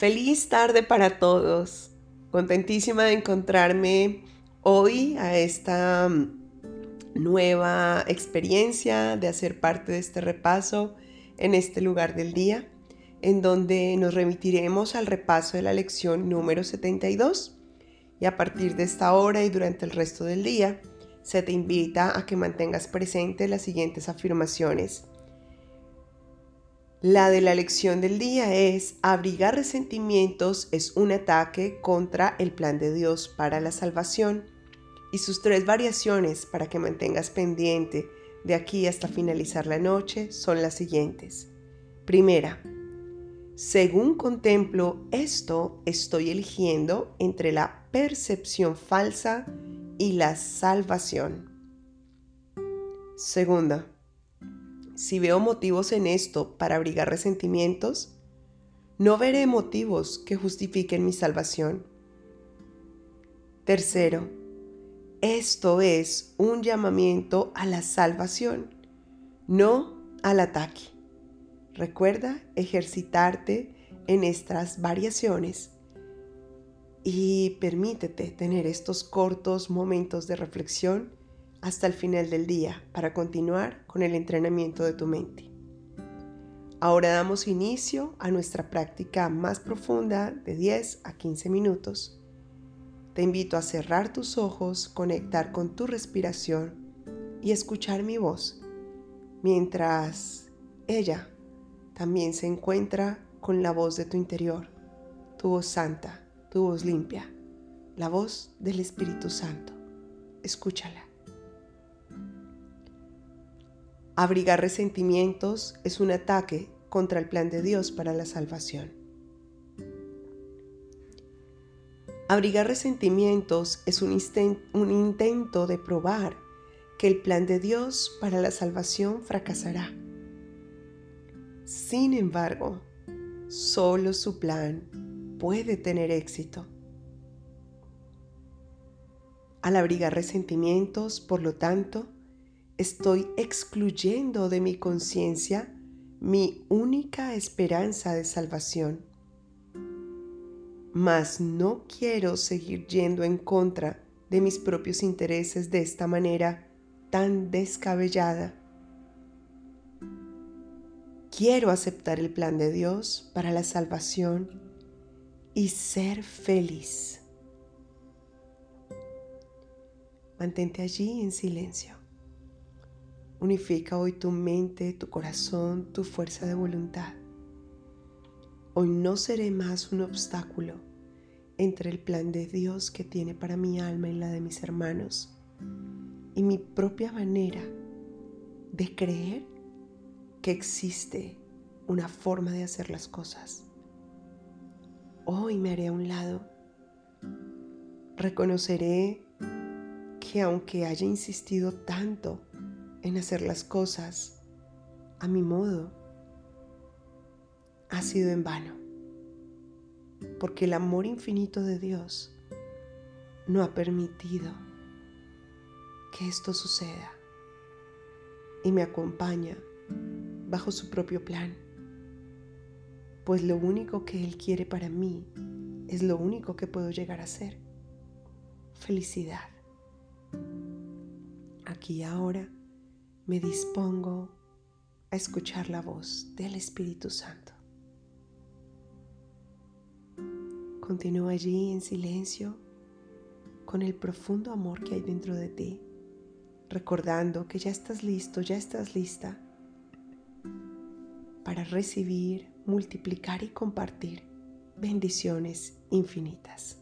Feliz tarde para todos. Contentísima de encontrarme hoy a esta mm, nueva experiencia de hacer parte de este repaso en este lugar del día, en donde nos remitiremos al repaso de la lección número 72. Y a partir de esta hora y durante el resto del día, se te invita a que mantengas presente las siguientes afirmaciones. La de la lección del día es, abrigar resentimientos es un ataque contra el plan de Dios para la salvación. Y sus tres variaciones para que mantengas pendiente de aquí hasta finalizar la noche son las siguientes. Primera, según contemplo esto, estoy eligiendo entre la percepción falsa y la salvación. Segunda, si veo motivos en esto para abrigar resentimientos, no veré motivos que justifiquen mi salvación. Tercero, esto es un llamamiento a la salvación, no al ataque. Recuerda ejercitarte en estas variaciones y permítete tener estos cortos momentos de reflexión hasta el final del día para continuar con el entrenamiento de tu mente. Ahora damos inicio a nuestra práctica más profunda de 10 a 15 minutos. Te invito a cerrar tus ojos, conectar con tu respiración y escuchar mi voz, mientras ella también se encuentra con la voz de tu interior, tu voz santa, tu voz limpia, la voz del Espíritu Santo. Escúchala. Abrigar resentimientos es un ataque contra el plan de Dios para la salvación. Abrigar resentimientos es un, intento de probar que el plan de Dios para la salvación fracasará. Sin embargo, solo su plan puede tener éxito. Al abrigar resentimientos, por lo tanto, estoy excluyendo de mi conciencia mi única esperanza de salvación. Mas no quiero seguir yendo en contra de mis propios intereses de esta manera tan descabellada. Quiero aceptar el plan de Dios para la salvación y ser feliz. Mantente allí en silencio. Unifica hoy tu mente, tu corazón, tu fuerza de voluntad. Hoy no seré más un obstáculo entre el plan de Dios que tiene para mi alma y la de mis hermanos y mi propia manera de creer que existe una forma de hacer las cosas. Hoy me haré a un lado. Reconoceré que aunque haya insistido tanto en hacer las cosas a mi modo ha sido en vano, porque el amor infinito de Dios no ha permitido que esto suceda y me acompaña bajo su propio plan, pues lo único que Él quiere para mí es lo único que puedo llegar a ser, felicidad. Aquí y ahora me dispongo a escuchar la voz del Espíritu Santo. Continúa allí en silencio con el profundo amor que hay dentro de ti, recordando que ya estás listo, ya estás lista para recibir, multiplicar y compartir bendiciones infinitas.